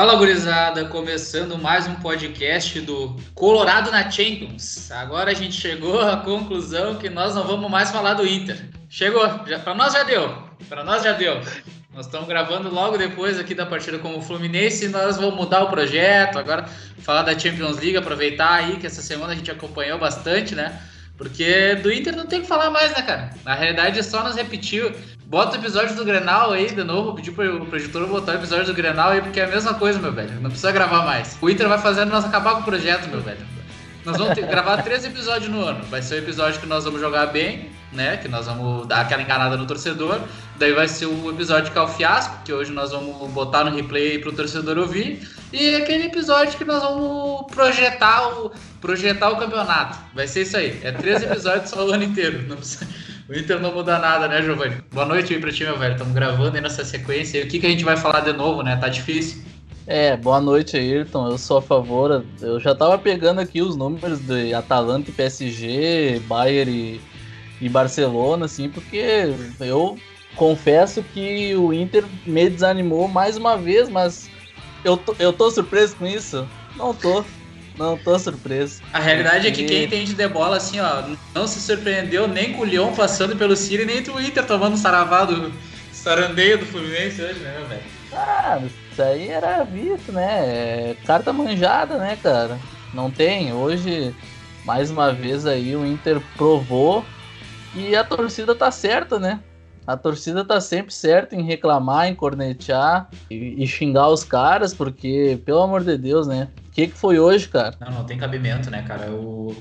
Fala, gurizada! Começando mais um podcast do Colorado na Champions. Agora a gente chegou à conclusão que nós não vamos mais falar do Inter. Chegou, para nós já deu. Para nós já deu. Nós estamos gravando logo depois aqui da partida com o Fluminense e nós vamos mudar o projeto. Agora falar da Champions League, aproveitar aí que essa semana a gente acompanhou bastante, né? Porque do Inter não tem o que falar mais, né, cara? Na realidade é só nos repetir Bota o episódio do Grenal aí de novo, pedir pro projetor botar o episódio do Grenal aí, porque é a mesma coisa, meu velho. Não precisa gravar mais. O Inter vai fazendo nós acabar com o projeto, meu velho. Nós vamos ter, gravar três episódios no ano. Vai ser o episódio que nós vamos jogar bem, né? Que nós vamos dar aquela enganada no torcedor. Daí vai ser o episódio que é o fiasco, que hoje nós vamos botar no replay pro torcedor ouvir. E aquele episódio que nós vamos projetar o, projetar o campeonato. Vai ser isso aí. É três episódios só o ano inteiro. Não precisa. O Inter não muda nada, né, Giovanni? Boa noite aí pra ti, meu velho. Estamos gravando aí nessa sequência. E o que, que a gente vai falar de novo, né? Tá difícil. É, boa noite, Ayrton. Eu sou a favor. Eu já tava pegando aqui os números de Atalanta e PSG, Bayern e, e Barcelona, assim, porque eu confesso que o Inter me desanimou mais uma vez, mas eu tô, eu tô surpreso com isso? Não tô. Não tô surpreso. A realidade é que quem entende de bola, assim, ó, não se surpreendeu nem com o Lyon passando pelo Ciro, nem o Inter tomando saravado, sarandeio do Fluminense hoje, né, velho? Ah, isso aí era visto, né? É carta manjada, né, cara? Não tem. Hoje, mais uma vez aí, o Inter provou e a torcida tá certa, né? A torcida tá sempre certa em reclamar, em cornetear e, e xingar os caras, porque, pelo amor de Deus, né? O que, que foi hoje, cara? Não, não tem cabimento, né, cara? O,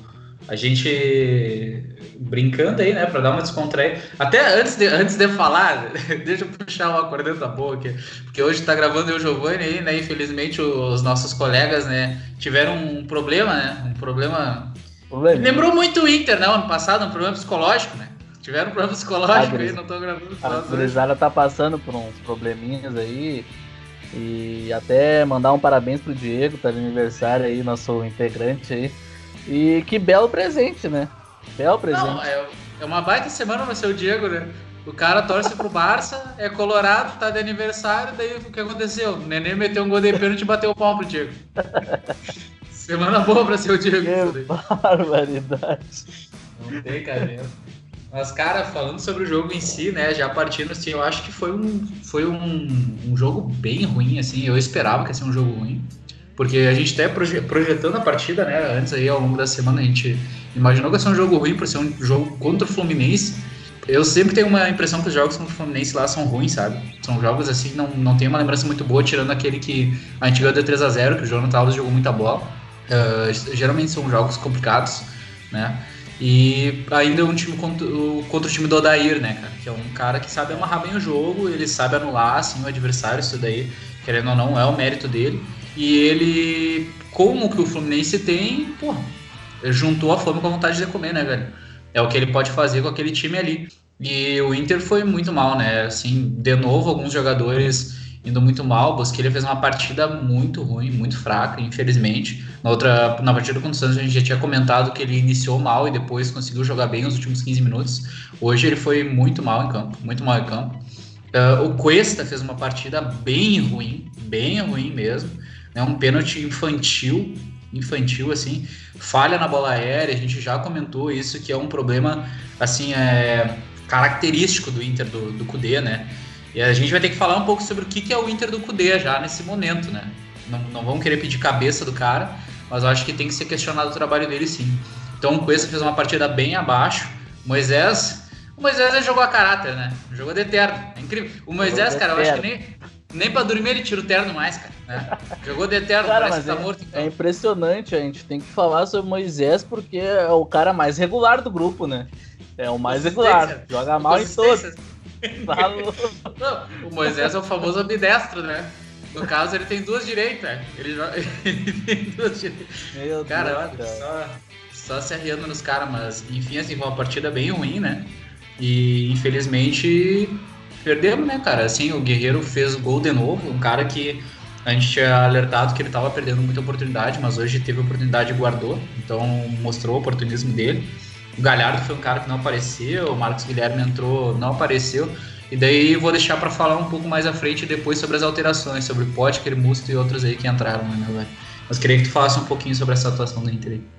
a gente brincando aí, né, para dar uma descontraída. Até antes de, antes de falar, deixa eu puxar uma corneta boa aqui, porque hoje tá gravando eu o Giovanni aí, né? Infelizmente os nossos colegas, né, tiveram um problema, né? Um problema. Problema. Lembrou muito o Inter, né? Ano passado, um problema psicológico, né? Tiveram um problema psicológico aí, não tô gravando. A gurizada tá passando por uns probleminhas aí. E até mandar um parabéns pro Diego, tá de aniversário aí, nosso integrante aí. E que belo presente, né? Belo presente. Não, é, é uma baita semana vai ser o Diego, né? O cara torce pro Barça, é colorado, tá de aniversário, daí o que aconteceu? O Nenê meteu um gol de pênalti e bateu o pau pro Diego. semana boa pra ser o Diego. Que barbaridade. Não tem cabelo. Mas, cara, falando sobre o jogo em si, né, já partindo assim, eu acho que foi um, foi um, um jogo bem ruim, assim, eu esperava que ia ser um jogo ruim, porque a gente até projetando a partida, né, antes aí, ao longo da semana, a gente imaginou que ia ser um jogo ruim por ser um jogo contra o Fluminense, eu sempre tenho uma impressão que os jogos contra o Fluminense lá são ruins, sabe? São jogos assim, não, não tenho uma lembrança muito boa, tirando aquele que a gente ganhou de 3x0, que o Jonathan Alves jogou muita bola. Uh, geralmente são jogos complicados, né? E ainda um time contra, contra o time do Odair, né, cara? Que é um cara que sabe amarrar bem o jogo, ele sabe anular assim, o adversário, isso daí, querendo ou não, é o mérito dele. E ele, como que o Fluminense tem, pô, juntou a fome com a vontade de comer, né, velho? É o que ele pode fazer com aquele time ali. E o Inter foi muito mal, né? Assim, de novo, alguns jogadores indo muito mal. Bosquilha fez uma partida muito ruim, muito fraca, infelizmente. Na outra, na partida com o Santos, a gente já tinha comentado que ele iniciou mal e depois conseguiu jogar bem os últimos 15 minutos. Hoje ele foi muito mal em campo, muito mal em campo. Uh, o Cuesta fez uma partida bem ruim, bem ruim mesmo. É um pênalti infantil, infantil assim, falha na bola aérea. A gente já comentou isso que é um problema assim é característico do Inter do, do Cudê, né? E a gente vai ter que falar um pouco sobre o que é o Inter do Cudê já nesse momento, né? Não, não vamos querer pedir cabeça do cara, mas eu acho que tem que ser questionado o trabalho dele sim. Então o Cuesta fez uma partida bem abaixo. Moisés. O Moisés jogou a caráter, né? Jogou de terno. É incrível. O Moisés, cara, eu acho que nem, nem pra dormir ele tira o terno mais, cara. Né? Jogou de terno, cara, parece que tá é, morto. Então. É impressionante, a gente tem que falar sobre o Moisés porque é o cara mais regular do grupo, né? É o mais regular. Joga mal em todos. Não, o Moisés é o famoso ambidestro, né? No caso, ele tem duas direitas. Ele, joga... ele tem duas direitas. cara, olha, só, só se arriando nos caras, mas enfim, assim, foi uma partida bem ruim, né? E infelizmente perdemos, né, cara? Assim, o Guerreiro fez o gol de novo, um cara que a gente tinha alertado que ele estava perdendo muita oportunidade, mas hoje teve oportunidade e guardou, então mostrou o oportunismo dele. O Galhardo foi um cara que não apareceu, o Marcos Guilherme entrou, não apareceu. E daí vou deixar para falar um pouco mais à frente depois sobre as alterações, sobre Potker, Musto e outros aí que entraram, né, velho? Mas queria que tu falasse um pouquinho sobre essa atuação do Inter aí.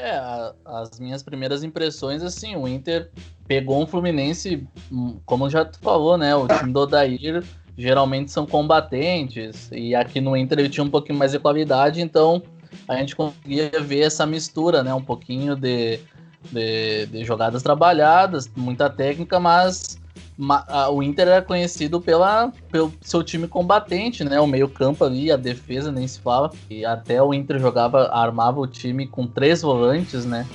É, a, as minhas primeiras impressões, assim, o Inter pegou um Fluminense, hum, como já tu falou, né? O time do Odair geralmente são combatentes, e aqui no Inter ele tinha um pouquinho mais de qualidade, então a gente conseguia ver essa mistura, né? Um pouquinho de, de, de jogadas trabalhadas, muita técnica, mas o Inter era conhecido pela, pelo seu time combatente, né? O meio-campo ali, a defesa nem se fala. E até o Inter jogava, armava o time com três volantes, né?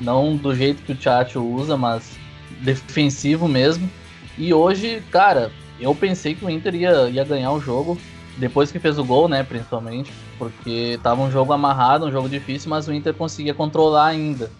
Não do jeito que o Thiago usa, mas defensivo mesmo. E hoje, cara, eu pensei que o Inter ia, ia ganhar o jogo. Depois que fez o gol, né, principalmente, porque tava um jogo amarrado, um jogo difícil, mas o Inter conseguia controlar ainda.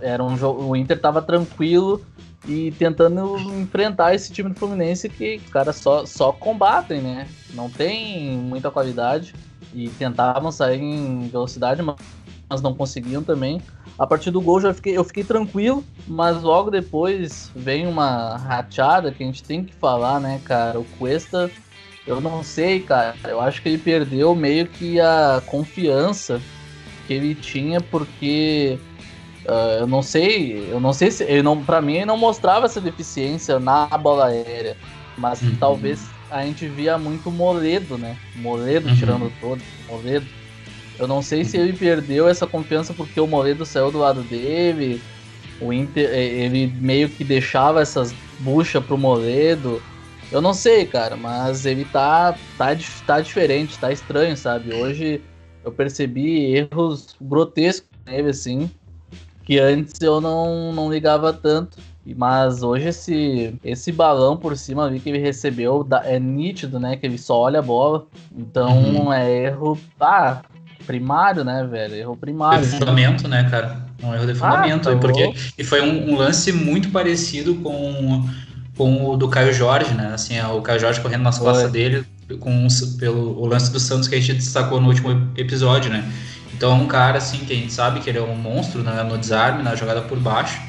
Era um jogo, o Inter tava tranquilo, e tentando enfrentar esse time do Fluminense que os caras só, só combatem, né? Não tem muita qualidade e tentavam sair em velocidade, mas não conseguiam também. A partir do gol já fiquei, eu fiquei tranquilo, mas logo depois vem uma rachada que a gente tem que falar, né, cara? O Cuesta, eu não sei, cara. Eu acho que ele perdeu meio que a confiança que ele tinha, porque Uh, eu não sei, eu não sei se, eu não, para mim ele não mostrava essa deficiência na bola aérea, mas uhum. talvez a gente via muito Moledo, né? Moledo uhum. tirando todo, Moledo. Eu não sei se ele perdeu essa confiança porque o Moledo saiu do lado dele, o Inter, ele meio que deixava essas buchas pro Moledo. Eu não sei, cara, mas ele tá, tá, tá diferente, tá estranho, sabe? Hoje eu percebi erros grotescos nele, assim que antes eu não, não ligava tanto. Mas hoje esse, esse balão por cima ali que ele recebeu é nítido, né? Que ele só olha a bola. Então uhum. é erro ah, primário, né, velho? Erro primário. De fundamento, né, cara? Um erro de fundamento. Ah, tá porque, e foi um, um, lance muito parecido com, com o do Caio Jorge, né? Assim, o Caio Jorge correndo nas costas dele com pelo o lance do Santos que a gente destacou no último episódio, né? Então é um cara assim que a gente sabe que ele é um monstro né, no desarme, na jogada por baixo.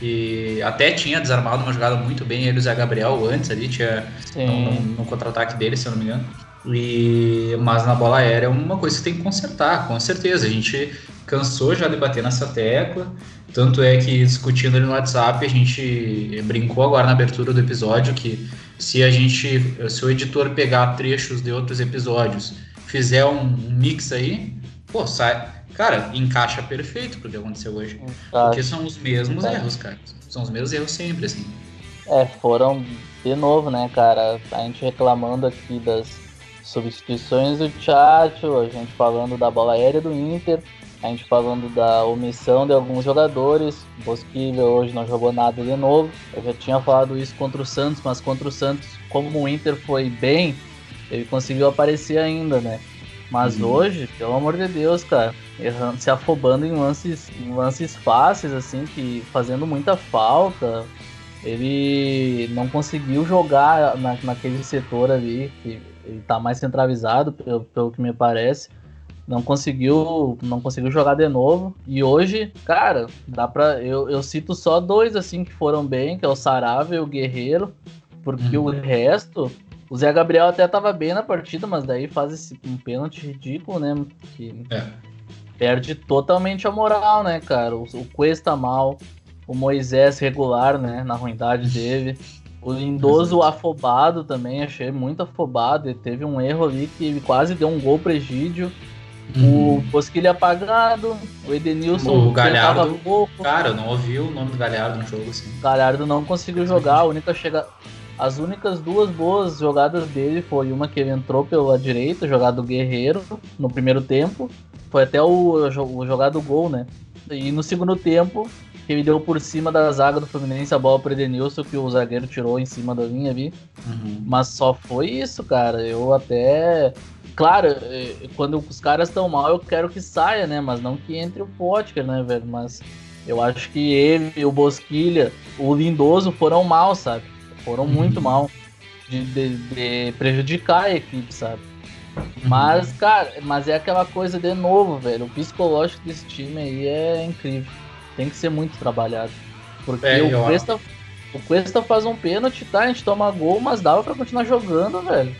E até tinha desarmado uma jogada muito bem ele e o Zé Gabriel antes ali, tinha no, no, no contra-ataque dele, se eu não me engano. E, mas na bola aérea é uma coisa que tem que consertar, com certeza. A gente cansou já de bater nessa tecla. Tanto é que discutindo ali no WhatsApp, a gente brincou agora na abertura do episódio que se a gente, se o editor pegar trechos de outros episódios, fizer um mix aí, pô, sai. Cara, encaixa perfeito pro que aconteceu hoje. Encaixa. Porque são os mesmos Encaixa. erros, cara. São os mesmos erros sempre, assim. É, foram de novo, né, cara? A gente reclamando aqui das substituições do Tchatcho, a gente falando da bola aérea do Inter, a gente falando da omissão de alguns jogadores. Bosquilha hoje não jogou nada de novo. Eu já tinha falado isso contra o Santos, mas contra o Santos, como o Inter foi bem, ele conseguiu aparecer ainda, né? Mas uhum. hoje, pelo amor de Deus, cara, errando, se afobando em lances, em lances fáceis, assim, que fazendo muita falta. Ele não conseguiu jogar na, naquele setor ali, que ele tá mais centralizado, pelo, pelo que me parece. Não conseguiu, não conseguiu jogar de novo. E hoje, cara, dá pra. Eu, eu cito só dois assim que foram bem, que é o Sarave e o Guerreiro. Porque uhum. o resto, o Zé Gabriel até tava bem na partida, mas daí faz esse um pênalti ridículo, né? Que é. perde totalmente a moral, né, cara? O, o Cuesta mal, o Moisés regular, né? Na ruindade dele. O Lindoso afobado também, achei muito afobado. Ele teve um erro ali que quase deu um gol presídio. Uhum. O Bosquilha apagado, o Edenilson o Galhardo, pouco. Cara, eu não ouvi o nome do Galhardo no jogo assim. Galhardo não conseguiu jogar, a única chega as únicas duas boas jogadas dele foi uma que ele entrou pela direita, jogada do Guerreiro, no primeiro tempo. Foi até o, o jogado gol, né? E no segundo tempo, que ele deu por cima da zaga do Fluminense a bola pro Edenilson, que o zagueiro tirou em cima da linha ali. Uhum. Mas só foi isso, cara. Eu até. Claro, eh, quando os caras estão mal, eu quero que saia, né? Mas não que entre o Potker, né, velho? Mas eu acho que ele, o Bosquilha, o Lindoso foram mal, sabe? Foram uhum. muito mal de, de, de, prejudicar a equipe, sabe? Uhum. Mas, cara, mas é aquela coisa de novo, velho. O psicológico desse time aí é incrível. Tem que ser muito trabalhado. Porque é, o Cuesta, O Cuesta faz um pênalti, tá? A gente toma gol, mas dava pra continuar jogando, velho.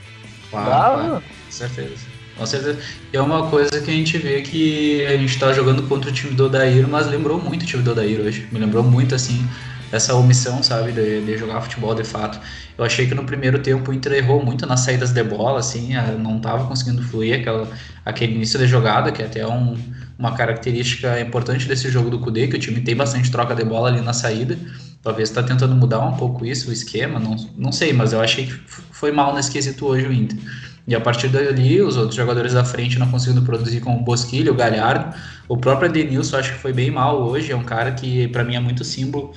Claro, dava. Claro, com certeza. Com certeza. E é uma coisa que a gente vê que a gente tá jogando contra o time do Odair, mas lembrou muito o time do Odair hoje. Me lembrou muito, assim, essa omissão, sabe, de, de, jogar futebol de fato. Eu achei que no primeiro tempo o Inter errou muito nas saídas de bola, assim, não tava conseguindo fluir aquela, aquele início de jogada, que é até um, uma característica importante desse jogo do Kudê, que o time tem bastante troca de bola ali na saída. Talvez está tentando mudar um pouco isso, o esquema, não, não sei, mas eu achei que foi mal nesse quesito hoje o Inter. E a partir dali, os outros jogadores da frente não conseguindo produzir como o Bosquilha, o Galhardo. O próprio Denilson acho que foi bem mal hoje, é um cara que para mim é muito símbolo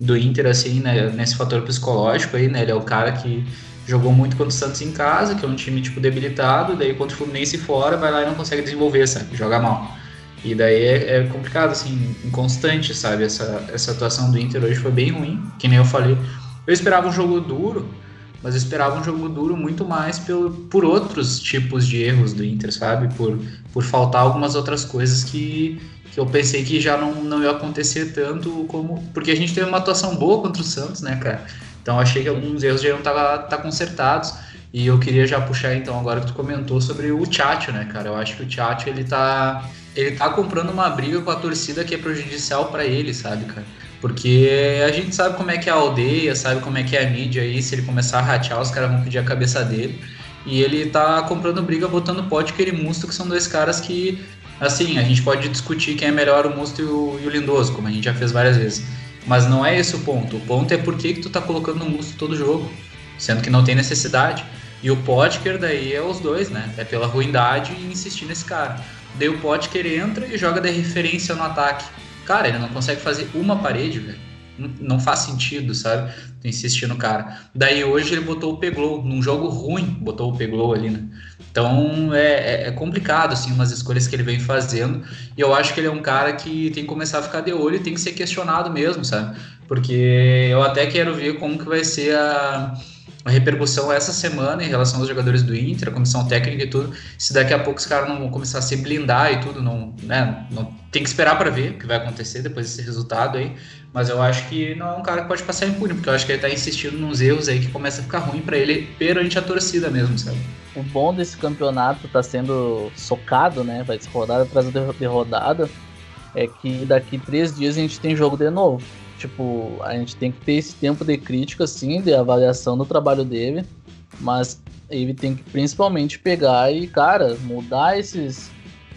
do Inter, assim, né, nesse fator psicológico aí, né? Ele é o cara que jogou muito contra o Santos em casa, que é um time, tipo, debilitado, daí contra o Fluminense fora, vai lá e não consegue desenvolver, sabe? Joga mal. E daí é, é, complicado, assim, inconstante, sabe? Essa, essa atuação do Inter hoje foi bem ruim, que nem eu falei. Eu esperava um jogo duro, mas eu esperava um jogo duro muito mais pelo, por outros tipos de erros do Inter, sabe? Por, por faltar algumas outras coisas que, que eu pensei que já não, não ia acontecer tanto como. Porque a gente teve uma atuação boa contra o Santos, né, cara? Então achei que alguns erros já iam estar tá, tá consertados. E eu queria já puxar então agora que tu comentou sobre o Tchatcho, né, cara? Eu acho que o Tchatcho ele tá ele tá comprando uma briga com a torcida que é prejudicial para ele, sabe, cara? Porque a gente sabe como é que é a aldeia, sabe como é que é a mídia aí, se ele começar a ratear, os caras vão pedir a cabeça dele. E ele tá comprando briga botando Potker e Musto, que são dois caras que, assim, a gente pode discutir quem é melhor, o Musto e o, e o Lindoso, como a gente já fez várias vezes. Mas não é esse o ponto. O ponto é por que, que tu tá colocando o Musto todo jogo, sendo que não tem necessidade. E o Potker daí é os dois, né? É pela ruindade e insistir nesse cara. Daí o Potker entra e joga de referência no ataque. Cara, ele não consegue fazer uma parede, velho. Não, faz sentido, sabe? Insistir no cara. Daí hoje ele botou o Peglow, num jogo ruim, botou o Peglow ali, né? Então é, é, é, complicado, assim, umas escolhas que ele vem fazendo. E eu acho que ele é um cara que tem que começar a ficar de olho e tem que ser questionado mesmo, sabe? Porque eu até quero ver como que vai ser a a repercussão essa semana em relação aos jogadores do Inter, a comissão técnica e tudo. Se daqui a pouco os caras não vão começar a se blindar e tudo, não, né, não tem que esperar para ver o que vai acontecer depois desse resultado aí. Mas eu acho que não é um cara que pode passar impune, porque eu acho que ele tá insistindo nos erros aí que começa a ficar ruim para ele perante a torcida mesmo, sabe? O bom desse campeonato tá sendo socado, né? Vai ser rodada atrás de rodada. É que daqui três dias a gente tem jogo de novo. Tipo, a gente tem que ter esse tempo de crítica, sim, de avaliação do trabalho dele, mas ele tem que principalmente pegar e, cara, mudar esses,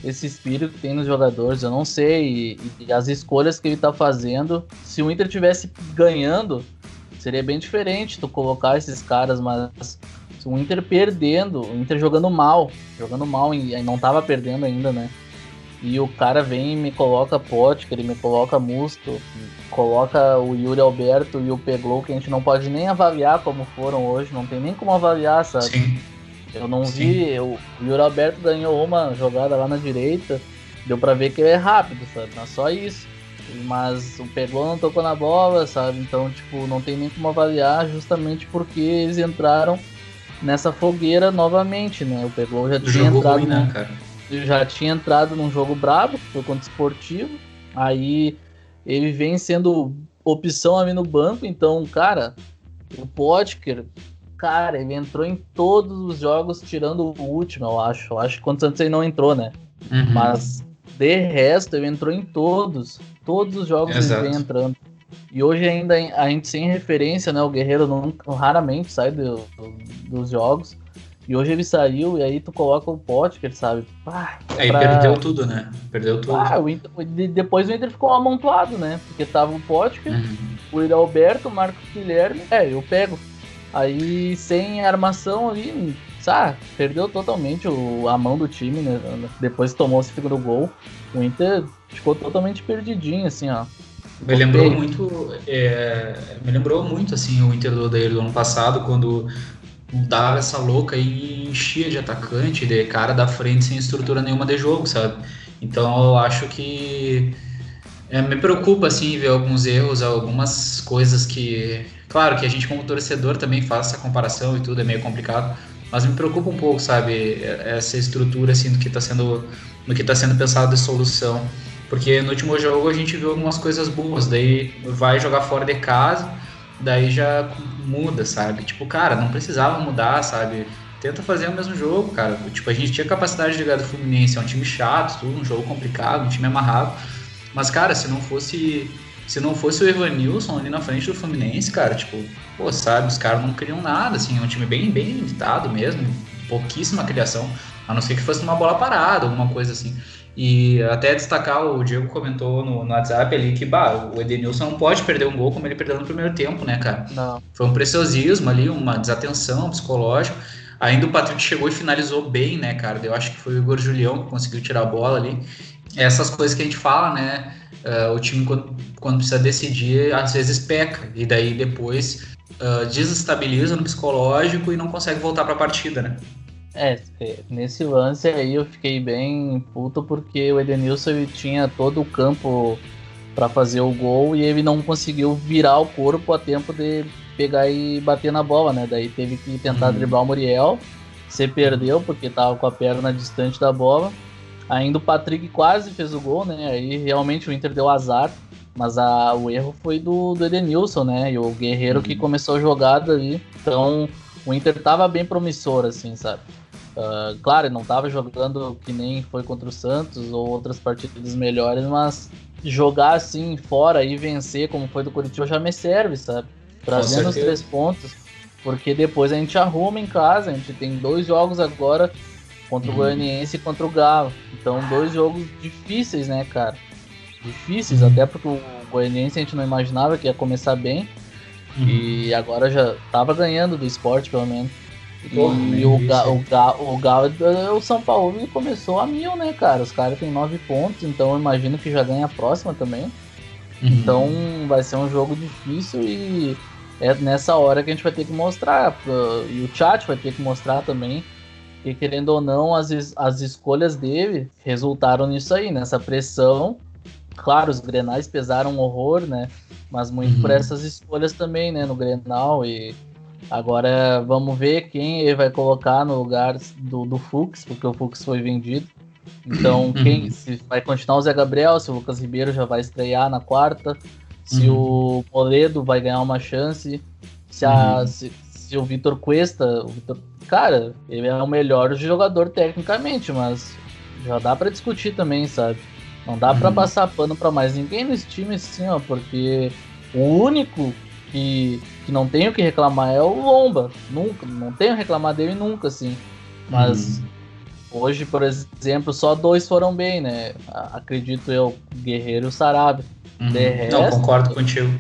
esse espírito que tem nos jogadores. Eu não sei, e, e as escolhas que ele tá fazendo. Se o Inter tivesse ganhando, seria bem diferente tu colocar esses caras, mas o Inter perdendo, o Inter jogando mal, jogando mal e não tava perdendo ainda, né? E o cara vem e me coloca que ele me coloca Musto, coloca o Yuri Alberto e o Peglow, que a gente não pode nem avaliar como foram hoje, não tem nem como avaliar, sabe? Sim. Eu não Sim. vi, o Yuri Alberto ganhou uma jogada lá na direita, deu pra ver que ele é rápido, sabe? Não é só isso. Mas o Peglow não tocou na bola, sabe? Então, tipo, não tem nem como avaliar justamente porque eles entraram nessa fogueira novamente, né? O Peglow já tinha entrado. Ruim, né, cara? já tinha entrado num jogo brabo, que foi contra o Esportivo. Aí ele vem sendo opção ali no banco, então, cara, o Potker, cara, ele entrou em todos os jogos, tirando o último, eu acho. Eu acho que quantos antes ele não entrou, né? Uhum. Mas de resto, ele entrou em todos. Todos os jogos Exato. ele vem entrando. E hoje ainda a gente sem referência, né? O Guerreiro não, raramente sai do, do, dos jogos. E hoje ele saiu e aí tu coloca o ele sabe. Pá, aí pra... perdeu tudo, né? Perdeu tudo. Ah, o Inter, depois o Inter ficou amontoado, né? Porque tava o Pote, uhum. o Iralberto, o Marcos Guilherme. É, eu pego. Aí sem armação ali, sabe? Perdeu totalmente o, a mão do time, né? Depois tomou esse segundo gol. O Inter ficou totalmente perdidinho, assim, ó. Me lembrou muito, é, me lembrou muito assim o Inter do do ano passado, quando dava essa louca e enchia de atacante, de cara da frente sem estrutura nenhuma de jogo, sabe? Então eu acho que é, me preocupa assim ver alguns erros, algumas coisas que, claro, que a gente como torcedor também faz essa comparação e tudo é meio complicado, mas me preocupa um pouco, sabe, essa estrutura assim do que está sendo, que está sendo pensado de solução, porque no último jogo a gente viu algumas coisas boas, daí vai jogar fora de casa daí já muda, sabe? Tipo, cara, não precisava mudar, sabe? Tenta fazer o mesmo jogo, cara. Tipo, a gente tinha capacidade de ligar do Fluminense, é um time chato, tudo, um jogo complicado, um time amarrado. Mas, cara, se não fosse. Se não fosse o Evanilson ali na frente do Fluminense, cara, tipo, pô, sabe, os caras não criam nada, assim, é um time bem, bem limitado mesmo, pouquíssima criação, a não ser que fosse uma bola parada, alguma coisa assim. E até destacar, o Diego comentou no, no WhatsApp ali que bah, o Edenilson não pode perder um gol como ele perdeu no primeiro tempo, né, cara? Não. Foi um preciosismo ali, uma desatenção psicológica. Ainda o Patrick chegou e finalizou bem, né, cara? Eu acho que foi o Igor Julião que conseguiu tirar a bola ali. Essas coisas que a gente fala, né? Uh, o time, quando, quando, precisa decidir, às vezes peca. E daí depois uh, desestabiliza no psicológico e não consegue voltar para a partida, né? É, nesse lance aí eu fiquei bem puto porque o Edenilson tinha todo o campo para fazer o gol e ele não conseguiu virar o corpo a tempo de pegar e bater na bola, né? Daí teve que tentar uhum. driblar o Muriel, se perdeu porque tava com a perna distante da bola. Ainda o Patrick quase fez o gol, né? Aí realmente o Inter deu azar, mas a, o erro foi do, do Edenilson, né? E o Guerreiro uhum. que começou a jogada ali. Então o Inter tava bem promissor, assim, sabe? Uh, claro, não estava jogando que nem foi contra o Santos ou outras partidas melhores, mas jogar assim fora e vencer como foi do Curitiba já me serve, sabe? Trazendo os três pontos, porque depois a gente arruma em casa, a gente tem dois jogos agora contra uhum. o Goianiense e contra o Galo. Então, dois jogos difíceis, né, cara? Difíceis, uhum. até porque o Goianiense a gente não imaginava que ia começar bem. Uhum. E agora já tava ganhando do esporte, pelo menos. Porra, e o, Ga, o, Ga, o Galo, o São Paulo começou a mil, né, cara? Os caras têm nove pontos, então eu imagino que já ganha a próxima também. Uhum. Então vai ser um jogo difícil e é nessa hora que a gente vai ter que mostrar. E o chat vai ter que mostrar também. Que querendo ou não, as, as escolhas dele resultaram nisso aí, nessa pressão. Claro, os grenais pesaram um horror, né? Mas muito uhum. por essas escolhas também, né? No Grenal e Agora vamos ver quem ele vai colocar no lugar do, do Fux, porque o Fux foi vendido. Então, uhum. quem se vai continuar o Zé Gabriel, se o Lucas Ribeiro já vai estrear na quarta, se uhum. o Moledo vai ganhar uma chance, se, a, uhum. se, se, o Vitor Cuesta, o Vitor, cara, ele é o melhor jogador tecnicamente, mas já dá para discutir também, sabe? Não dá para uhum. passar pano para mais ninguém nesse time assim, ó, porque o único que, que não tenho que reclamar é o Lomba. Nunca, não tenho reclamar dele nunca, assim. Mas hum. hoje, por exemplo, só dois foram bem, né? Acredito eu, Guerreiro e o Sarabia. Uhum. Resto, não, concordo contigo.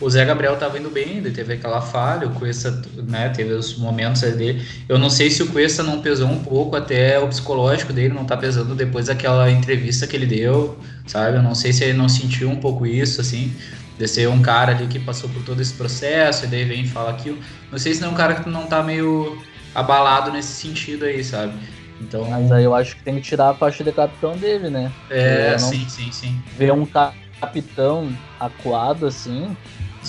O Zé Gabriel estava indo bem, ele teve aquela falha, o Cuesta, né, teve os momentos dele. Eu não sei se o Cuesta não pesou um pouco, até o psicológico dele não tá pesando depois daquela entrevista que ele deu, sabe? Eu não sei se ele não sentiu um pouco isso, assim de ser um cara ali que passou por todo esse processo e daí vem e fala aquilo. Não sei se não é um cara que não tá meio abalado nesse sentido aí, sabe? Então... Mas aí eu acho que tem que tirar a faixa de capitão dele, né? É, sim, sim, sim. Ver um capitão acuado assim,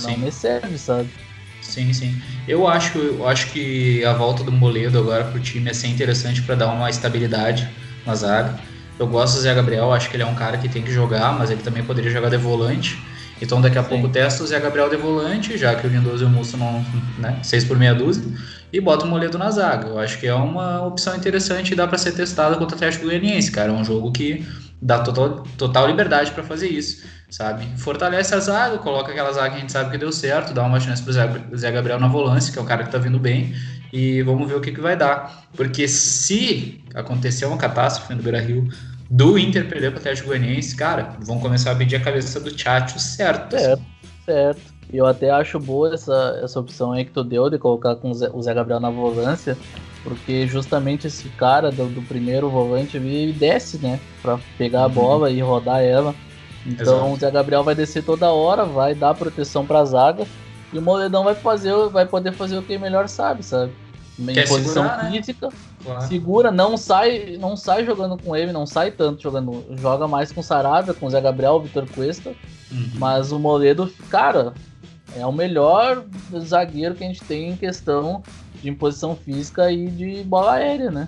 sim. não me serve, sabe? Sim, sim. Eu acho, eu acho que a volta do Moledo agora pro time é ser interessante para dar uma estabilidade na zaga. Eu gosto do Zé Gabriel, acho que ele é um cara que tem que jogar, mas ele também poderia jogar de volante. Então daqui a Sim. pouco testa o Zé Gabriel de volante, já que o Lindoso e o Musso não, né, 6 por meia dúzia, e bota o Moledo na zaga. Eu acho que é uma opção interessante e dá para ser testada contra o Atlético Goianiense, cara. É um jogo que dá total, total liberdade para fazer isso, sabe? Fortalece a zaga, coloca aquela zaga que a gente sabe que deu certo, dá uma chance pro Zé, Zé Gabriel na volância, que é o cara que tá vindo bem, e vamos ver o que, que vai dar. Porque se acontecer uma catástrofe no Beira-Rio, do Inter perder para o Atlético Goianiense, cara, vão começar a pedir a cabeça do Tchatcho certo. Certo, certo. E eu até acho boa essa, essa opção aí que tu deu de colocar com o Zé, o Zé Gabriel na volância, porque justamente esse cara do, do primeiro volante ele desce, né, para pegar a uhum. bola e rodar ela. Então Exato. o Zé Gabriel vai descer toda hora, vai dar proteção para a zaga e o Moledão vai fazer, vai poder fazer o que melhor sabe, sabe? em Quer posição segurar, né? física, né? claro. segura, não sai, não sai jogando com ele, não sai tanto jogando, joga mais com Sarabia, com Zé Gabriel, Vitor Cuesta, uhum. mas o Moledo, cara, é o melhor zagueiro que a gente tem em questão de imposição física e de bola aérea, né?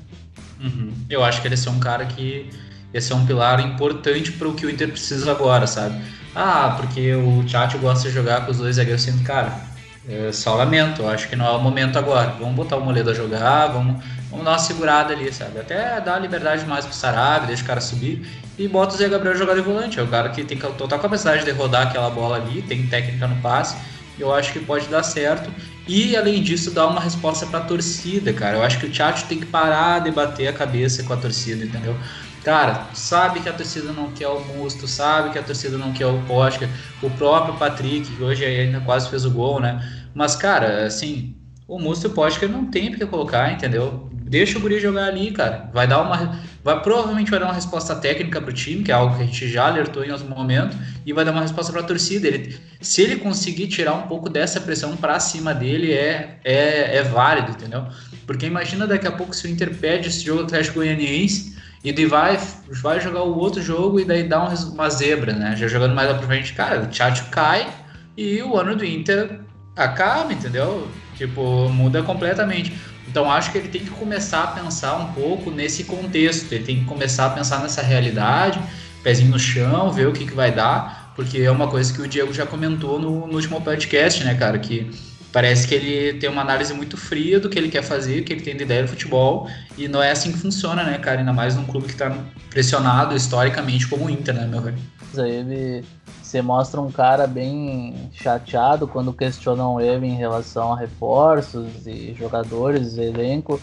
Uhum. Eu acho que ele é um cara que esse é um pilar importante para o que o Inter precisa agora, sabe? Ah, porque o Tchatcho gosta de jogar com os dois zagueiros sendo cara É, só lamento, eu acho que não é o momento agora. Vamos botar o Moledo a jogar, vamos, vamos dar uma segurada ali, sabe? Até dar liberdade mais pro Sarabia, deixa o cara subir e bota o Zé Gabriel jogar de volante. É o cara que tem total capacidade de rodar aquela bola ali, tem técnica no passe. Eu acho que pode dar certo. E além disso, dar uma resposta para a torcida, cara. Eu acho que o Tchatcho tem que parar de bater a cabeça com a torcida, entendeu? Cara, sabe que a torcida não quer o Musto, sabe que a torcida não quer o Posca, o próprio Patrick, que hoje ainda quase fez o gol, né? Mas, cara, assim, o Musto e o Posca não tem porque colocar, entendeu? Deixa o Guri jogar ali, cara. Vai dar uma. Vai, provavelmente vai dar uma resposta técnica pro time, que é algo que a gente já alertou em algum momento, e vai dar uma resposta para a torcida. Ele, se ele conseguir tirar um pouco dessa pressão para cima dele, é, é, é válido, entendeu? Porque imagina daqui a pouco se o Inter perde esse jogo Atlético Goianiense e daí vai, vai jogar o outro jogo e daí dá uma zebra, né? Já jogando mais lá pra frente, cara, o Tchatcho cai e o ano do Inter acaba, entendeu? Tipo, muda completamente. Então acho que ele tem que começar a pensar um pouco nesse contexto, ele tem que começar a pensar nessa realidade, pezinho no chão, ver o que, que vai dar, porque é uma coisa que o Diego já comentou no, no último podcast, né, cara, que parece que ele tem uma análise muito fria do que ele quer fazer, que ele tem de ideia do futebol, e não é assim que funciona, né, cara, ainda mais num clube que está pressionado historicamente como o Inter, né, meu velho. Ele você mostra um cara bem chateado quando questionam ele em relação a reforços e jogadores, elenco,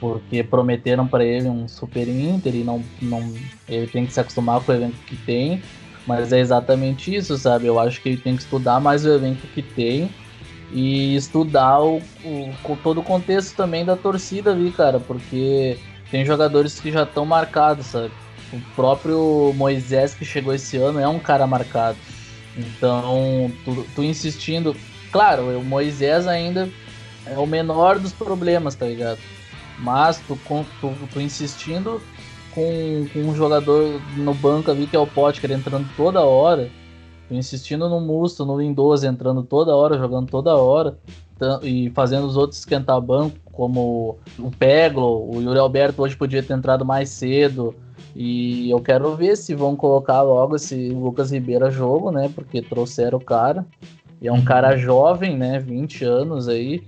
porque prometeram para ele um super Inter e não, não, ele tem que se acostumar com o elenco que tem. Mas é exatamente isso, sabe? Eu acho que ele tem que estudar mais o elenco que tem e estudar o, o todo o contexto também da torcida ali, cara, porque tem jogadores que já estão marcados, sabe? O próprio Moisés que chegou esse ano é um cara marcado. Então, tu, tu insistindo. Claro, o Moisés ainda é o menor dos problemas, tá ligado? Mas tu, tu, tu insistindo com, com, um jogador no banco ali que é o Potker entrando toda hora, insistindo no Musto, no Windows entrando toda hora, jogando toda hora, e fazendo os outros esquentar banco, como o Peglo, o Yuri Alberto hoje podia ter entrado mais cedo, e eu quero ver se vão colocar logo esse Lucas Ribeiro a jogo, né? Porque trouxeram o cara. E é um cara jovem, né? 20 anos aí.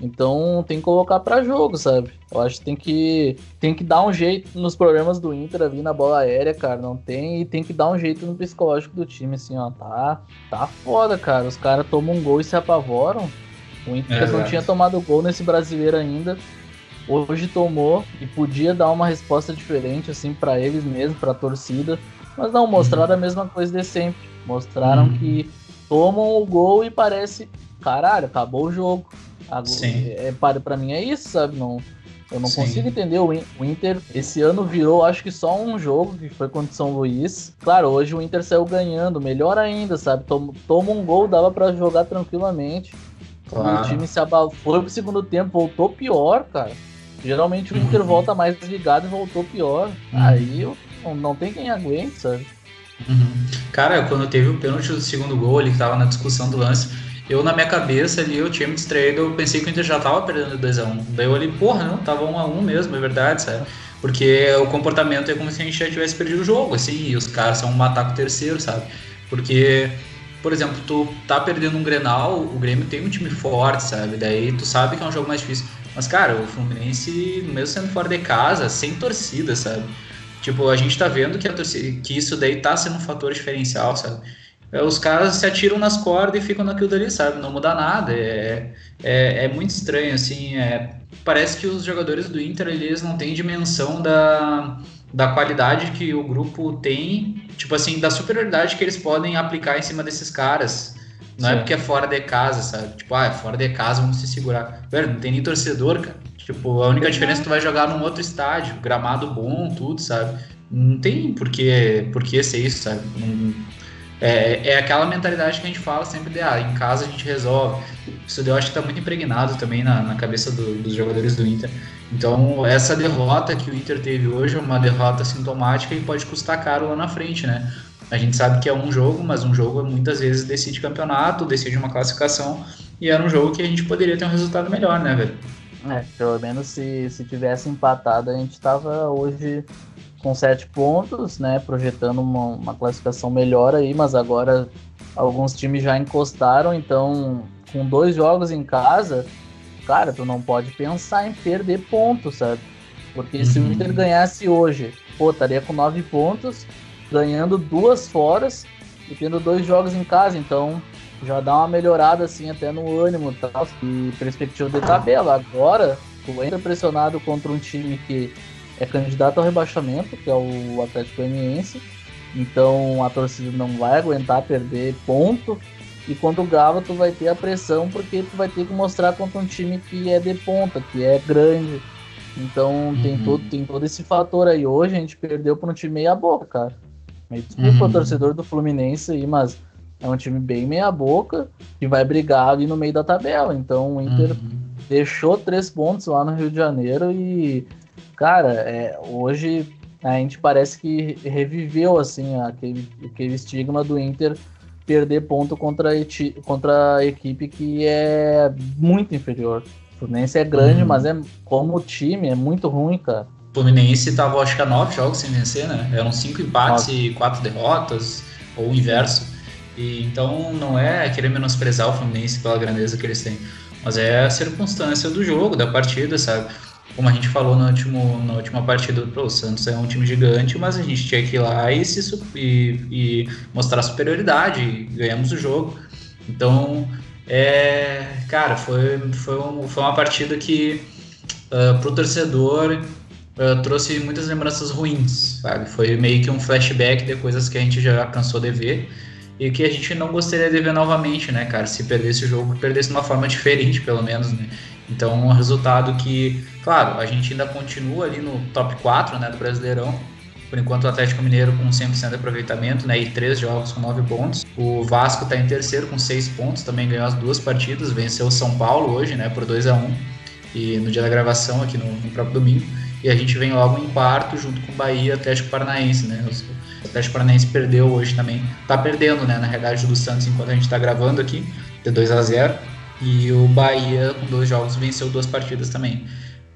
Então tem que colocar para jogo, sabe? Eu acho que tem que tem que dar um jeito nos problemas do Inter ali na bola aérea, cara. Não tem e tem que dar um jeito no psicológico do time, assim, ó. Tá, tá foda, cara. Os caras tomam um gol e se apavoram. O Inter é, não tinha tomado gol nesse brasileiro ainda hoje tomou e podia dar uma resposta diferente assim para eles mesmos, para a torcida, mas não mostraram uhum. a mesma coisa de sempre. Mostraram uhum. que tomam o gol e parece, caralho, acabou o jogo. Agora, Sim. É, para mim é isso, sabe? Não, eu não Sim. consigo entender. O Inter esse ano virou, acho que só um jogo, que foi contra o São Luís. Claro, hoje o Inter saiu ganhando, melhor ainda, sabe? Toma, toma um gol, dava para jogar tranquilamente. Claro. O time se abalou. Foi pro segundo tempo, voltou pior, cara. Geralmente o Inter volta mais ligado e voltou pior. Uhum. Aí não, não tem quem aguente, sabe? Uhum. Cara, quando teve o pênalti do segundo gol, ele tava na discussão do lance. Eu, na minha cabeça ali, eu tinha me distraído, eu pensei que o Inter já tava perdendo 2x1. Daí eu olhei, porra, não, tava 1x1 mesmo, é verdade, sabe? Porque o comportamento é como se a gente já tivesse perdido o jogo, assim, e os caras são um matar com o terceiro, sabe? Porque, por exemplo, tu tá perdendo um Grenal, o Grêmio tem um time forte, sabe? Daí tu sabe que é um jogo mais difícil. Mas, cara, o Fluminense, mesmo sendo fora de casa, sem torcida, sabe? Tipo, a gente tá vendo que, a torcida, que isso daí tá sendo um fator diferencial, sabe? É, os caras se atiram nas cordas e ficam naquilo dali, sabe? Não muda nada. É, é, é muito estranho, assim. É, parece que os jogadores do Inter, eles não têm dimensão da, da qualidade que o grupo tem, tipo assim, da superioridade que eles podem aplicar em cima desses caras. Não é Sim. é porque é fora de casa, sabe? Tipo, ah, é fora de casa, vamos se segurar. Velho, não tem nem torcedor, cara. Tipo, a única diferença é que tu vai jogar num outro estádio, gramado bom, tudo, sabe? Não tem por que, ser isso, sabe? Não, é, é aquela mentalidade que a gente fala sempre de, ah, em casa a gente resolve. Isso eu acho que tá muito impregnado também na, na cabeça do, dos jogadores do Inter. Então, essa derrota que o Inter teve hoje é uma derrota sintomática e pode custar caro lá na frente, né? A gente sabe que é um jogo, mas um jogo muitas vezes decide campeonato, decide uma classificação, e era um jogo que a gente poderia ter um resultado melhor, né, velho? É, pelo menos se, se tivesse empatado, a gente tava hoje com sete pontos, né, projetando uma, uma classificação melhor aí, mas agora alguns times já encostaram, então com dois jogos em casa, cara, tu não pode pensar em perder pontos, sabe? Porque uhum. se o uhum. Inter ganhasse hoje, pô, estaria com nove pontos, ganhando duas foras e tendo dois jogos em casa, então já dá uma melhorada assim até no ânimo e tal, e perspectiva de tabela. Agora, tu entra pressionado contra um time que é candidato ao rebaixamento, que é o Atlético Goianiense. Então a torcida não vai aguentar perder ponto. E quando o Galo, tu vai ter a pressão, porque tu vai ter que mostrar contra um time que é de ponta, que é grande. Então uhum. tem, todo, tem todo esse fator aí. Hoje a gente perdeu para um time meia boca, cara. Me desculpa uhum. o torcedor do Fluminense aí, mas é um time bem meia boca que vai brigar ali no meio da tabela. Então o Inter uhum. deixou três pontos lá no Rio de Janeiro e, cara, é, hoje a gente parece que reviveu assim aquele, aquele estigma do Inter perder ponto contra a, contra a equipe que é muito inferior. O Fluminense é grande, uhum. mas é como time é muito ruim, cara. O Fluminense estava acho que há nove jogos sem vencer, né? Eram cinco empates Nossa. e quatro derrotas, ou o inverso. E, então não é querer menosprezar o Fluminense pela grandeza que eles têm, mas é a circunstância do jogo, da partida, sabe? Como a gente falou no último, na última partida, o Santos é um time gigante, mas a gente tinha que ir lá e, se, e, e mostrar superioridade, e ganhamos o jogo. Então, é, cara, foi, foi, um, foi uma partida que uh, pro torcedor uh, trouxe muitas lembranças ruins, sabe? Foi meio que um flashback de coisas que a gente já cansou de ver e que a gente não gostaria de ver novamente, né, cara? Se perdesse o jogo, perdesse de uma forma diferente, pelo menos, né? Então, um resultado que, claro, a gente ainda continua ali no top 4, né, do Brasileirão. Por enquanto, o Atlético Mineiro com 100% de aproveitamento, né, e três jogos com 9 pontos. O Vasco está em terceiro com 6 pontos, também ganhou as duas partidas, venceu o São Paulo hoje, né, por 2 a 1 e no dia da gravação, aqui no, no próprio domingo. E a gente vem logo em quarto, junto com o Bahia Atlético Paranaense, né? O Atlético Paranaense perdeu hoje também. Tá perdendo, né? Na realidade, do Santos enquanto a gente tá gravando aqui, de 2 a 0 E o Bahia, com dois jogos, venceu duas partidas também.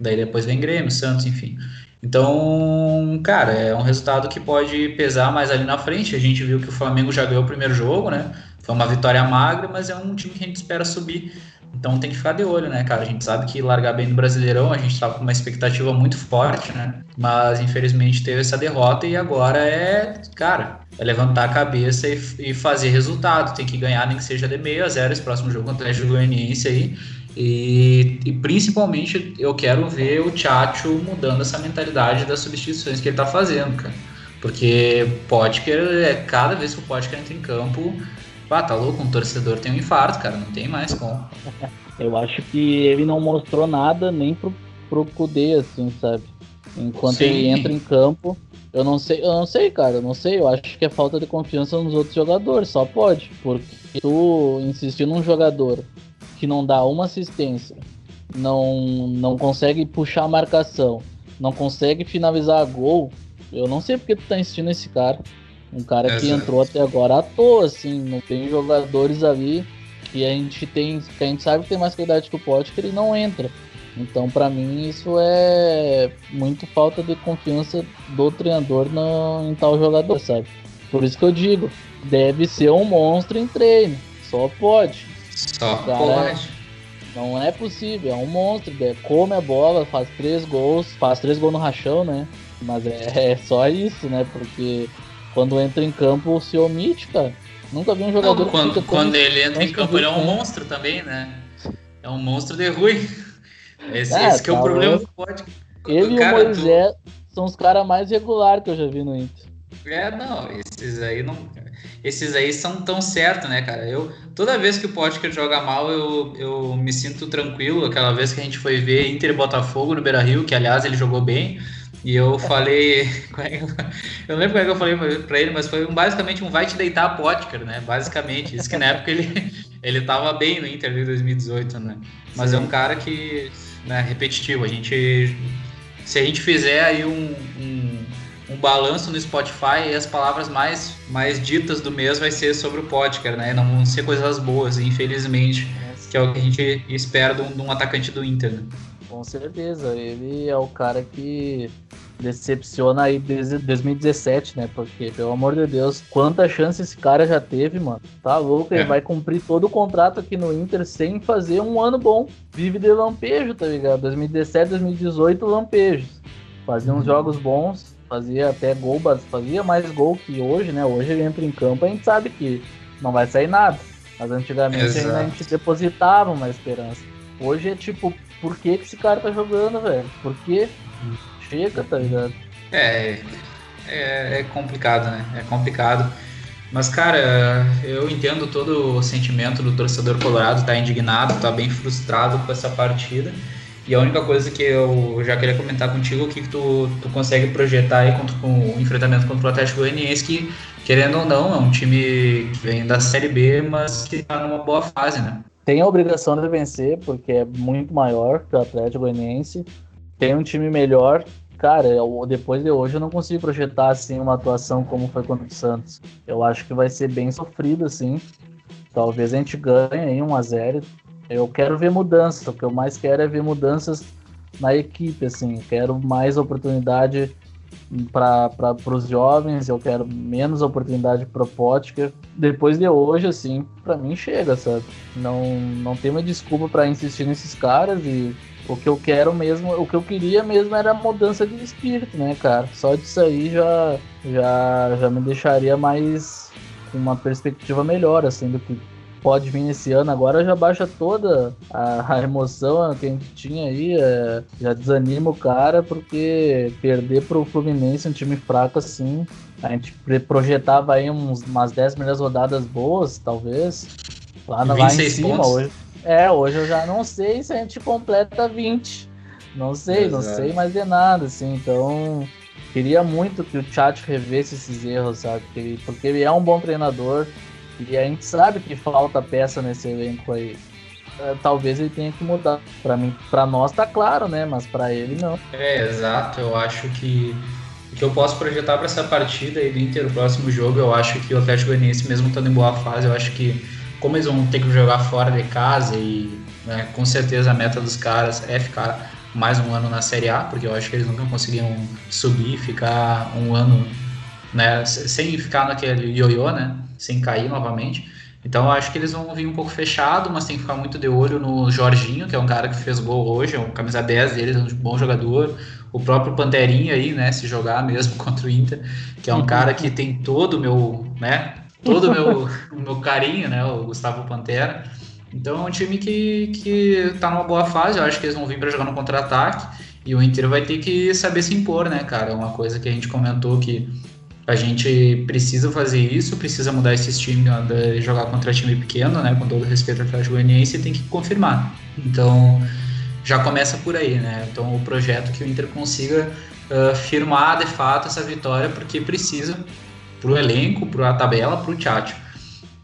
Daí depois vem Grêmio, Santos, enfim. Então, cara, é um resultado que pode pesar mais ali na frente. A gente viu que o Flamengo já ganhou o primeiro jogo, né? Foi uma vitória magra, mas é um time que a gente espera subir então tem que ficar de olho, né, cara? A gente sabe que largar bem no Brasileirão, a gente estava com uma expectativa muito forte, né? Mas infelizmente teve essa derrota e agora é, cara, é levantar a cabeça e, e fazer resultado. Tem que ganhar, nem que seja de meio a zero esse próximo jogo contra o Atlético Goianiense aí. E, e, principalmente eu quero ver o Tchatcho mudando essa mentalidade das substituições que ele tá fazendo, cara. Porque Potker, é, cada vez que o Potker entra em campo, ah, tá louco, um torcedor tem um infarto, cara, não tem mais como. Eu acho que ele não mostrou nada nem pro, pro Kudê, assim, sabe? Enquanto Sim. ele entra em campo, eu não sei, eu não sei, cara, eu não sei, eu acho que é falta de confiança nos outros jogadores, só pode. Porque tu insistir num jogador que não dá uma assistência, não, não consegue puxar a marcação, não consegue finalizar a gol, eu não sei porque tu tá insistindo nesse cara. Um cara Exato. que entrou até agora à toa, assim, não tem jogadores ali que a gente tem, que a gente sabe que tem mais qualidade que o Pote que ele não entra. Então, para mim, isso é muito falta de confiança do treinador no, em tal jogador, sabe? Por isso que eu digo, deve ser um monstro em treino. Só pode. Só pode. Não é possível, é um monstro. Come a bola, faz três gols, faz três gols no rachão, né? Mas é, é só isso, né? Porque quando entra em campo se omite, cara. Nunca vi um jogador Não, quando, quando ele entra em campo, ele é um monstro também, né? É um monstro de ruim. Esse, é, esse que é o problema do pode. Ele e o Moisés tu... são os caras mais regulares que eu já vi no Inter. É, não, esses aí não. Esses aí são tão certos, né, cara? Eu, toda vez que o Potker joga mal, eu, eu me sinto tranquilo. Aquela vez que a gente foi ver Inter e Botafogo no Beira Rio, que aliás ele jogou bem. E eu falei. É eu não lembro como é que eu falei pra ele, mas foi basicamente um vai te deitar Potker, né? Basicamente. Isso que na época ele, ele tava bem no Inter de 2018, né? Mas Sim. é um cara que. Né, repetitivo. A gente. Se a gente fizer aí um, um, um balanço no Spotify, as palavras mais, mais ditas do mês vai ser sobre o Potker, né? Não vão ser coisas boas, infelizmente. Que é o que a gente espera de um, de um atacante do Inter, né? Com certeza, ele é o cara que decepciona aí desde 2017, né? Porque, pelo amor de Deus, quanta chance esse cara já teve, mano. Tá louco, ele é. vai cumprir todo o contrato aqui no Inter sem fazer um ano bom. Vive de lampejo, tá ligado? 2017, 2018, lampejos. Fazia uns uhum. jogos bons, fazia até gol, fazia mais gol que hoje, né? Hoje ele entra em campo, a gente sabe que não vai sair nada. Mas antigamente ainda a gente depositava uma esperança. Hoje é tipo, por que, que esse cara tá jogando, velho? Por quê? Chega, tá ligado? É, é, é complicado, né? É complicado. Mas, cara, eu entendo todo o sentimento do torcedor colorado, tá indignado, tá bem frustrado com essa partida. E a única coisa que eu já queria comentar contigo é que, que tu, tu consegue projetar aí contra, com o enfrentamento contra o Atlético Goianiense, que, querendo ou não, é um time que vem da Série B, mas que tá numa boa fase, né? Tem a obrigação de vencer, porque é muito maior que o Atlético Goianiense. Tem um time melhor. Cara, eu, depois de hoje eu não consigo projetar assim uma atuação como foi contra o Santos. Eu acho que vai ser bem sofrido, assim. Talvez a gente ganhe aí 1 a 0 eu quero ver mudanças, o que eu mais quero é ver mudanças na equipe, assim, quero mais oportunidade para os jovens, eu quero menos oportunidade para Potker. Depois de hoje, assim, para mim chega, sabe? Não, não tem uma desculpa para insistir nesses caras e o que eu quero mesmo, o que eu queria mesmo era mudança de espírito, né, cara? Só disso aí já, já, já me deixaria mais com uma perspectiva melhor, assim, do que pode vir nesse ano agora já baixa toda a, a emoção que a gente tinha aí, é, já desanima o cara, porque perder pro Fluminense, um time fraco assim, a gente projetava aí uns, umas 10 primeiras rodadas boas, talvez, lá, na, lá em cima pontos. hoje. É, hoje eu já não sei se a gente completa 20. Não sei, Exato. não sei mais de nada, assim, então queria muito que o chat revesse esses erros, sabe? Porque ele é um bom treinador, e a gente sabe que falta peça nesse elenco aí. É, talvez ele tenha que mudar. Para mim, para nós tá claro, né? Mas para ele não. É, exato. Eu acho que o que eu posso projetar para essa partida aí do Inter, o próximo jogo, eu acho que o Atlético Goianiense, mesmo estando em boa fase, eu acho que como eles vão ter que jogar fora de casa e né, com certeza a meta dos caras é ficar mais um ano na Série A, porque eu acho que eles nunca conseguiram subir e ficar um ano né, sem ficar naquele ioiô, né? Sem cair novamente. Então eu acho que eles vão vir um pouco fechado, mas tem que ficar muito de olho no Jorginho, que é um cara que fez gol hoje, é um camisa 10 deles, é um bom jogador. O próprio Panterinha aí, né, se jogar mesmo contra o Inter, que é um cara que tem todo o meu, né, todo o meu, o meu carinho, né, o Gustavo Pantera. Então é um time que, que tá numa boa fase, eu acho que eles vão vir para jogar no contra-ataque. E o Inter vai ter que saber se impor, né, cara? Uma coisa que a gente comentou que a gente precisa fazer isso, precisa mudar esse time de jogar contra time pequeno, né? Com todo respeito ao Atlético Goianiense, tem que confirmar. Então, já começa por aí, né? Então, o projeto que o Inter consiga uh, firmar de fato essa vitória, porque precisa para o elenco, para a tabela, para o Tchatcho.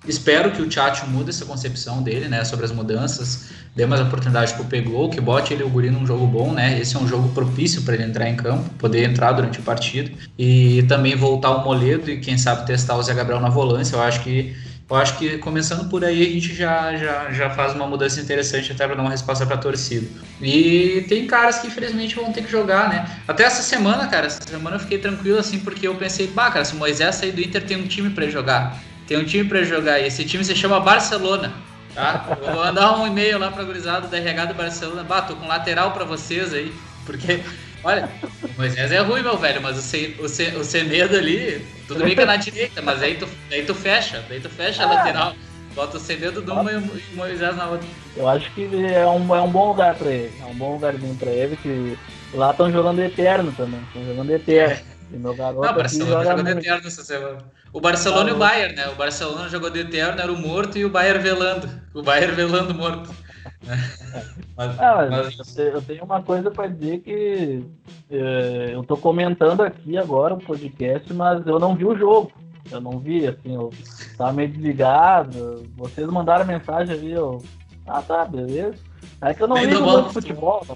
Espero que o Tchatcho mude essa concepção dele, né? Sobre as mudanças, dê mais oportunidade pro Pegou, que bote ele o guri num jogo bom, né? Esse é um jogo propício para ele entrar em campo, poder entrar durante o partido e também voltar o Moledo e quem sabe testar o Zé Gabriel na volância. Eu acho que eu acho que começando por aí a gente já, já, já faz uma mudança interessante até para dar uma resposta para a torcida. E tem caras que infelizmente vão ter que jogar, né? Até essa semana, cara, essa semana eu fiquei tranquilo assim porque eu pensei, bah, cara, se o Moisés sair do Inter tem um time para jogar. Tem um time para jogar e esse time se chama Barcelona. Tá? vou mandar um e-mail lá pra gurizada da RH do Barcelona. Bah, tô com lateral pra vocês aí. Porque, olha, o Moisés é ruim, meu velho, mas o, C, o, o ali, tudo bem que é na direita, mas aí tu, aí tu fecha, aí tu fecha a lateral. Bota o Semedo de uma e o Moisés na outra. Eu acho que é um, é um bom lugar pra ele. É um bom lugarzinho pra ele, que lá estão jogando eterno também. Estão jogando eterno. E meu garoto Não, o Barcelona jogou de eterno essa semana. O Barcelona ah, e o Bayern, né? O Barcelona jogou de eterno, era o morto, e o Bayern velando. O Bayern velando morto. mas, ah, mas... Eu tenho uma coisa para dizer que é, eu tô comentando aqui agora o podcast, mas eu não vi o jogo. Eu não vi, assim, eu tava meio desligado. Vocês mandaram mensagem ali, eu. Ah tá, beleza. É que eu não vi o futebol.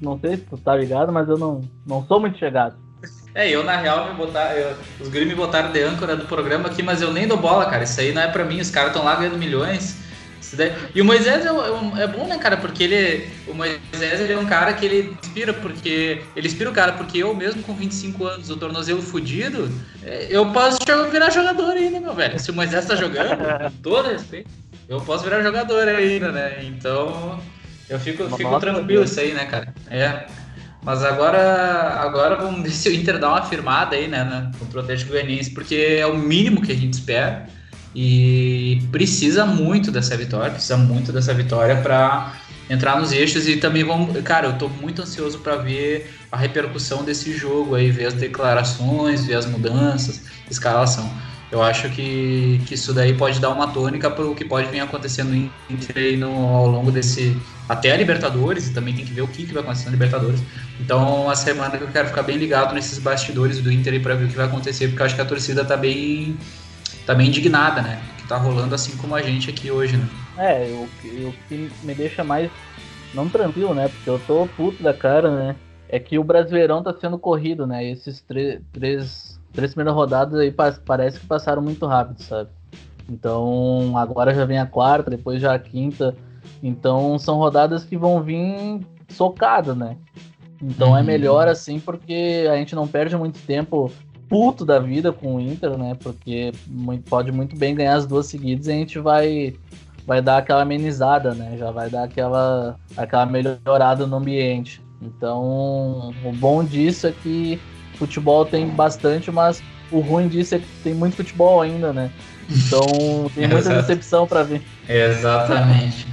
Não sei se tu tá ligado, mas eu não, não sou muito chegado. É, eu na real me botar, eu, os guri me botaram de âncora do programa aqui, mas eu nem dou bola, cara. Isso aí não é pra mim, os caras estão lá ganhando milhões. Daí... E o Moisés é, é, é, bom, né, cara? Porque ele. O Moisés ele é um cara que ele inspira porque ele inspira o cara porque eu mesmo com 25 anos, o tornozelo fudido, é, eu posso virar jogador ainda, meu velho. Se o Moisés tá jogando, com todo respeito, eu posso virar jogador ainda, né? Então, eu fico, fico tranquilo isso aí, né, cara? É. Mas agora, agora vamos ver se o Inter dá uma firmada aí, né, né contra o Atlético Goianiense, porque é o mínimo que a gente espera e precisa muito dessa vitória, precisa muito dessa vitória para entrar nos eixos e também vamos, cara, eu tô muito ansioso para ver a repercussão desse jogo aí, ver as declarações, ver as mudanças, escalação. Eu acho que, que isso daí pode dar uma tônica para o que pode vir acontecendo em Inter no, ao longo desse. Até a Libertadores, e também tem que ver o que, que vai acontecer na Libertadores. Então, a semana que eu quero ficar bem ligado nesses bastidores do Inter para ver o que vai acontecer, porque eu acho que a torcida tá bem, tá bem indignada, né? Que tá rolando assim como a gente aqui hoje, né? É, o, o que me deixa mais. Não tranquilo, né? Porque eu tô puto da cara, né? É que o Brasileirão tá sendo corrido, né? Esses três três primeiras rodadas aí parece que passaram muito rápido, sabe? Então agora já vem a quarta, depois já a quinta. Então são rodadas que vão vir socadas, né? Então é uhum. é melhor assim porque a gente não perde muito tempo puto da vida com o Inter, né? Porque pode muito bem ganhar as duas seguidas e a gente vai vai dar aquela amenizada, né? Já vai dar aquela aquela melhorada no ambiente. Então, o bom disso é que futebol tem bastante, mas o ruim disso é que tem muito futebol ainda, né? Então tem muita decepção para vir. Exatamente.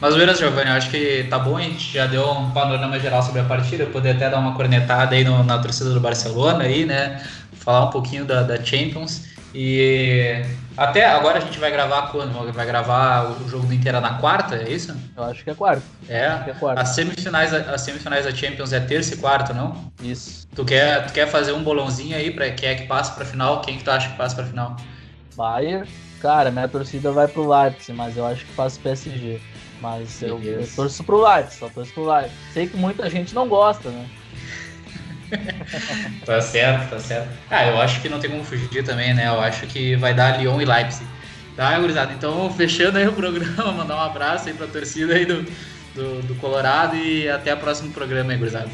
Mas beleza, Giovanni, acho que tá bom, a gente já deu um panorama geral sobre a partida, poder até dar uma cornetada aí no, na torcida do Barcelona aí, né? Falar um pouquinho da, da Champions. E até agora a gente vai gravar quando? Vai gravar o jogo do Inter na quarta, é isso? Eu acho que é quarta. É. é quarta. As semifinais, as semifinais da Champions é terça e quarta, não? Isso. Tu quer, tu quer fazer um bolãozinho aí para quem é que passa para final? Quem que tu acha que passa para final? Bayern. Cara, minha torcida vai pro Leipzig, mas eu acho que passa PSG. Mas eu, eu, torço pro Leipzig, só torço pro Leipzig. Sei que muita gente não gosta, né? Tá certo, tá certo. Ah, eu acho que não tem como fugir também, né? Eu acho que vai dar Lyon e Leipzig. Tá, gurizada? Então, fechando aí o programa, mandar um abraço aí pra torcida aí do, do, do Colorado e até o próximo programa aí, gurizada.